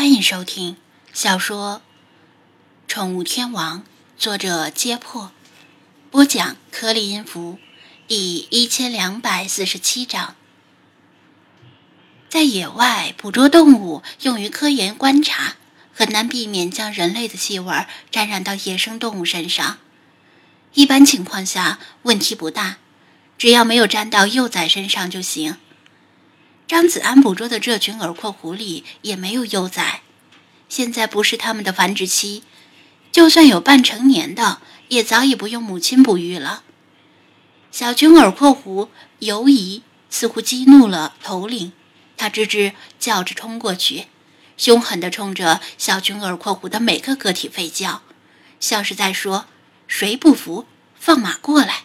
欢迎收听小说《宠物天王》，作者：揭破，播讲：颗粒音符，第一千两百四十七章。在野外捕捉动物，用于科研观察，很难避免将人类的气味沾染到野生动物身上。一般情况下，问题不大，只要没有沾到幼崽身上就行。张子安捕捉的这群耳廓狐狸也没有幼崽，现在不是它们的繁殖期，就算有半成年的，也早已不用母亲哺育了。小群耳廓狐游移，似乎激怒了头领，他吱吱叫着冲过去，凶狠地冲着小群耳廓狐的每个个体吠叫，像是在说：“谁不服，放马过来。”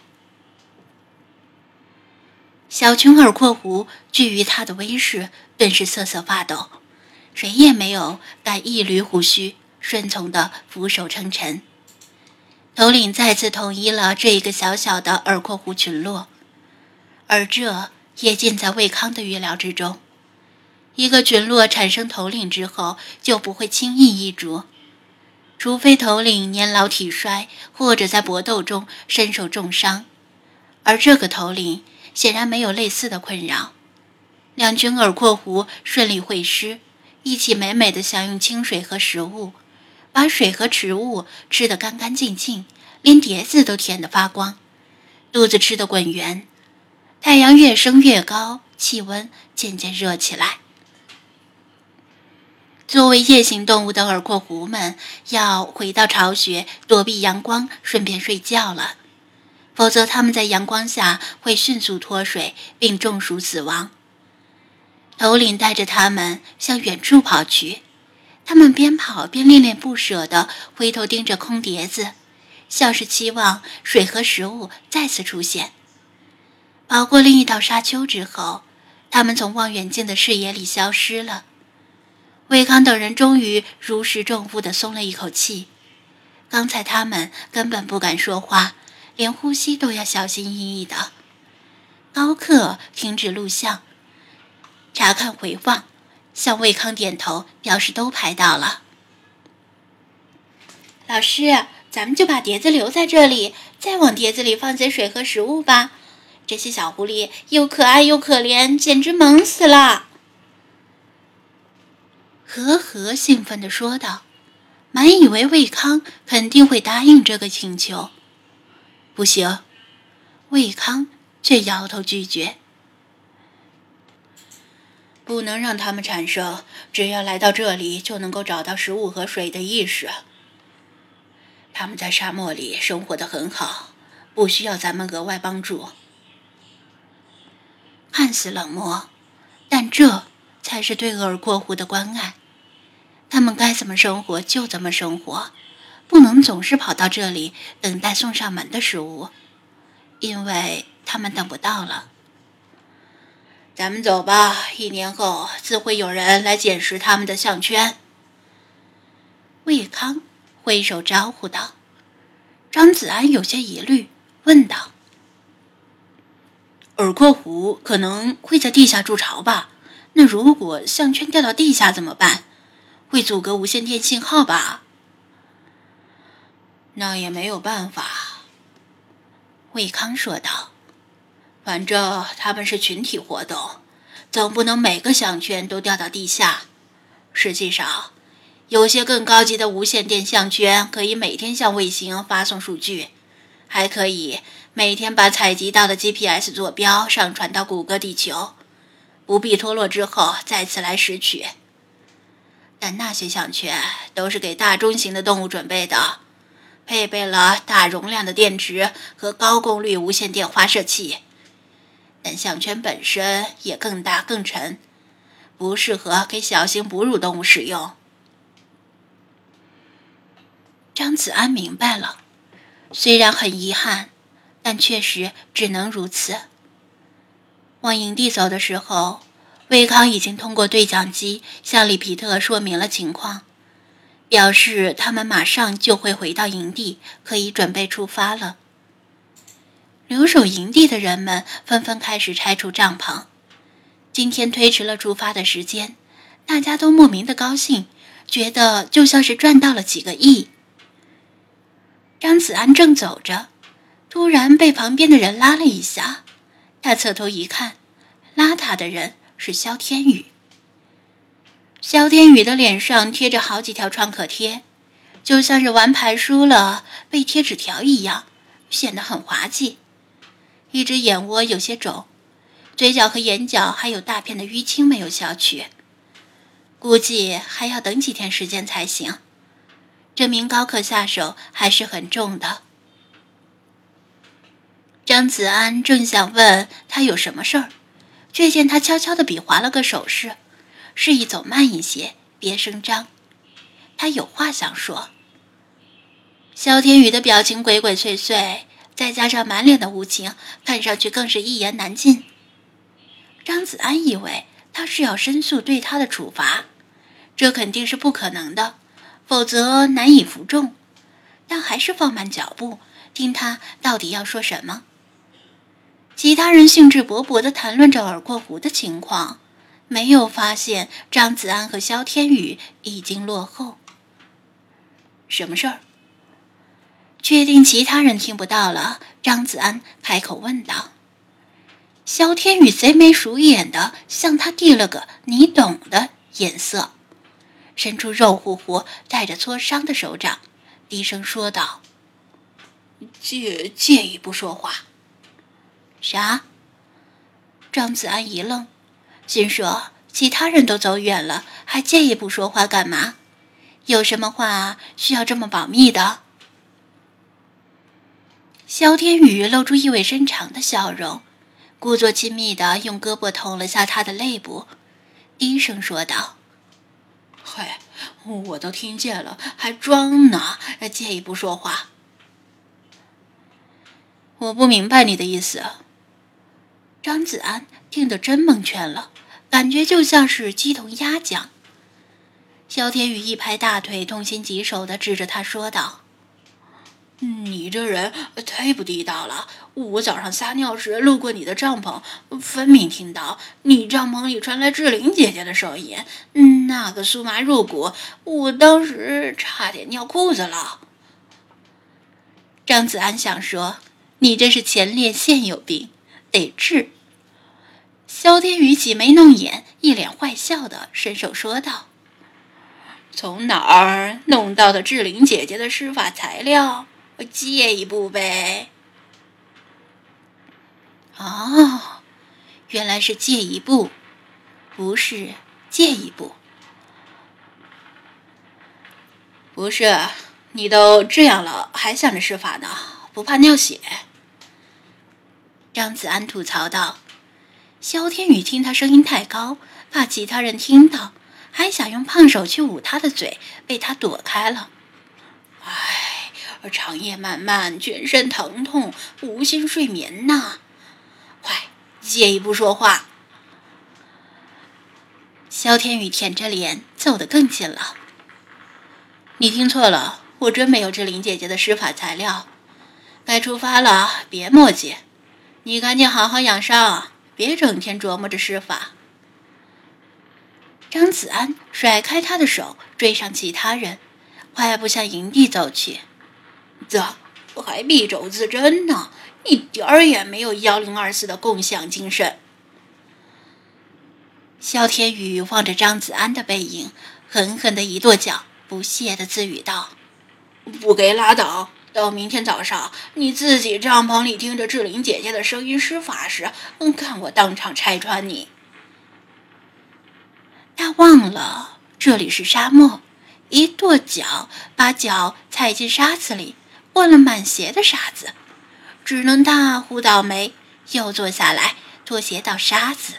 小群耳廓狐惧于他的威势，顿时瑟瑟发抖。谁也没有敢一缕胡须，顺从的俯首称臣。头领再次统一了这一个小小的耳廓狐群落，而这也尽在魏康的预料之中。一个群落产生头领之后，就不会轻易易主，除非头领年老体衰，或者在搏斗中身受重伤。而这个头领。显然没有类似的困扰，两群耳廓狐顺利会师，一起美美的享用清水和食物，把水和食物吃得干干净净，连碟子都舔得发光，肚子吃得滚圆。太阳越升越高，气温渐渐热起来。作为夜行动物的耳廓狐们，要回到巢穴躲避阳光，顺便睡觉了。否则，他们在阳光下会迅速脱水并中暑死亡。头领带着他们向远处跑去，他们边跑边恋恋不舍地回头盯着空碟子，像是期望水和食物再次出现。跑过另一道沙丘之后，他们从望远镜的视野里消失了。魏康等人终于如释重负地松了一口气，刚才他们根本不敢说话。连呼吸都要小心翼翼的。高克停止录像，查看回放，向魏康点头，表示都拍到了。老师，咱们就把碟子留在这里，再往碟子里放些水和食物吧。这些小狐狸又可爱又可怜，简直萌死了。和和兴奋地说道，满以为魏康肯定会答应这个请求。不行，魏康却摇头拒绝。不能让他们产生只要来到这里就能够找到食物和水的意识。他们在沙漠里生活的很好，不需要咱们额外帮助。看似冷漠，但这才是对额尔过湖的关爱。他们该怎么生活就怎么生活。不能总是跑到这里等待送上门的食物，因为他们等不到了。咱们走吧，一年后自会有人来捡拾他们的项圈。魏康挥手招呼道。张子安有些疑虑，问道：“耳廓狐可能会在地下筑巢吧？那如果项圈掉到地下怎么办？会阻隔无线电信号吧？”那也没有办法，魏康说道。反正他们是群体活动，总不能每个项圈都掉到地下。实际上，有些更高级的无线电项圈可以每天向卫星发送数据，还可以每天把采集到的 GPS 坐标上传到谷歌地球，不必脱落之后再次来拾取。但那些项圈都是给大中型的动物准备的。配备了大容量的电池和高功率无线电发射器，但项圈本身也更大更沉，不适合给小型哺乳动物使用。张子安明白了，虽然很遗憾，但确实只能如此。往营地走的时候，魏康已经通过对讲机向里皮特说明了情况。表示他们马上就会回到营地，可以准备出发了。留守营地的人们纷纷开始拆除帐篷。今天推迟了出发的时间，大家都莫名的高兴，觉得就像是赚到了几个亿。张子安正走着，突然被旁边的人拉了一下，他侧头一看，拉他的人是肖天宇。萧天宇的脸上贴着好几条创可贴，就像是玩牌输了被贴纸条一样，显得很滑稽。一只眼窝有些肿。嘴角和眼角还有大片的淤青没有消去，估计还要等几天时间才行。这名高客下手还是很重的。张子安正想问他有什么事儿，却见他悄悄地比划了个手势，示意走慢一些，别声张。他有话想说。萧天宇的表情鬼鬼祟祟，再加上满脸的无情，看上去更是一言难尽。张子安以为他是要申诉对他的处罚，这肯定是不可能的，否则难以服众。但还是放慢脚步，听他到底要说什么。其他人兴致勃勃地谈论着耳廓狐的情况，没有发现张子安和萧天宇已经落后。什么事儿？确定其他人听不到了，张子安开口问道。萧天宇贼眉鼠眼的向他递了个“你懂”的眼色，伸出肉乎乎、带着挫伤的手掌，低声说道：“介介意不说话。”啥？张子安一愣，心说：其他人都走远了，还借一步说话干嘛？有什么话需要这么保密的？萧天宇露出意味深长的笑容。故作亲密的用胳膊捅了下他的肋部，低声说道：“嘿，我都听见了，还装呢？借一步说话？我不明白你的意思。”张子安听得真蒙圈了，感觉就像是鸡同鸭讲。萧天宇一拍大腿，痛心疾首的指着他说道。你这人太不地道了！我早上撒尿时路过你的帐篷，分明听到你帐篷里传来志玲姐姐的声音，那个酥麻入骨，我当时差点尿裤子了。张子安想说：“你这是前列腺有病，得治。”萧天宇挤眉弄眼，一脸坏笑的伸手说道：“从哪儿弄到的志玲姐姐的施法材料？”借一步呗。哦，原来是借一步，不是借一步。不是，你都这样了，还想着施法呢？不怕尿血？张子安吐槽道。萧天宇听他声音太高，怕其他人听到，还想用胖手去捂他的嘴，被他躲开了。唉。长夜漫漫，全身疼痛，无心睡眠呐！快，借一步说话。萧天宇舔着脸走得更近了。你听错了，我真没有志玲姐姐的施法材料。该出发了，别墨迹。你赶紧好好养伤，别整天琢磨着施法。张子安甩开他的手，追上其他人，快步向营地走去。这还敝帚自珍呢，一点儿也没有幺零二四的共享精神。萧天宇望着张子安的背影，狠狠的一跺脚，不屑的自语道：“不给拉倒！到明天早上，你自己帐篷里听着志玲姐姐的声音施法时，嗯看我当场拆穿你。”他忘了这里是沙漠，一跺脚，把脚踩进沙子里。混了满鞋的沙子，只能大呼倒霉，又坐下来脱鞋倒沙子。